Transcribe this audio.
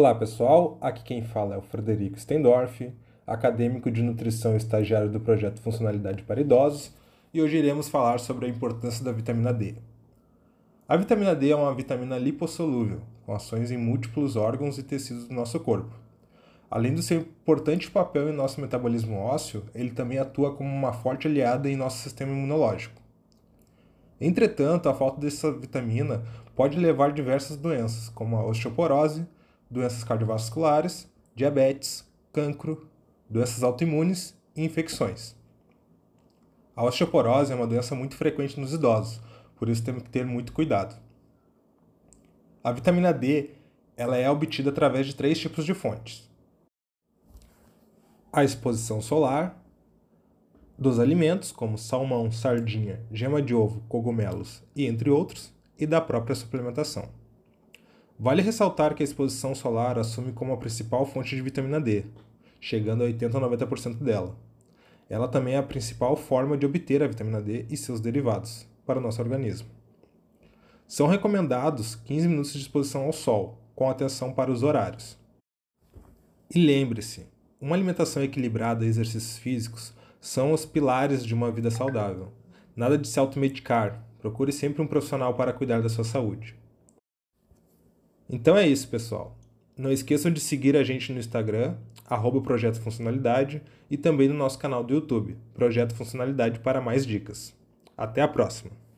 Olá pessoal, aqui quem fala é o Frederico Stendorf, acadêmico de nutrição e estagiário do projeto Funcionalidade para Idosos, e hoje iremos falar sobre a importância da vitamina D. A vitamina D é uma vitamina lipossolúvel, com ações em múltiplos órgãos e tecidos do nosso corpo. Além do seu importante papel em nosso metabolismo ósseo, ele também atua como uma forte aliada em nosso sistema imunológico. Entretanto, a falta dessa vitamina pode levar a diversas doenças, como a osteoporose, doenças cardiovasculares, diabetes, cancro, doenças autoimunes e infecções. A osteoporose é uma doença muito frequente nos idosos, por isso temos que ter muito cuidado. A vitamina D ela é obtida através de três tipos de fontes: a exposição solar, dos alimentos, como salmão, sardinha, gema de ovo, cogumelos e entre outros, e da própria suplementação. Vale ressaltar que a exposição solar assume como a principal fonte de vitamina D, chegando a 80 a 90% dela. Ela também é a principal forma de obter a vitamina D e seus derivados para o nosso organismo. São recomendados 15 minutos de exposição ao sol, com atenção para os horários. E lembre-se, uma alimentação equilibrada e exercícios físicos são os pilares de uma vida saudável. Nada de se automedicar, procure sempre um profissional para cuidar da sua saúde. Então é isso, pessoal. Não esqueçam de seguir a gente no Instagram, arroba Projeto Funcionalidade, e também no nosso canal do YouTube, Projeto Funcionalidade para mais dicas. Até a próxima!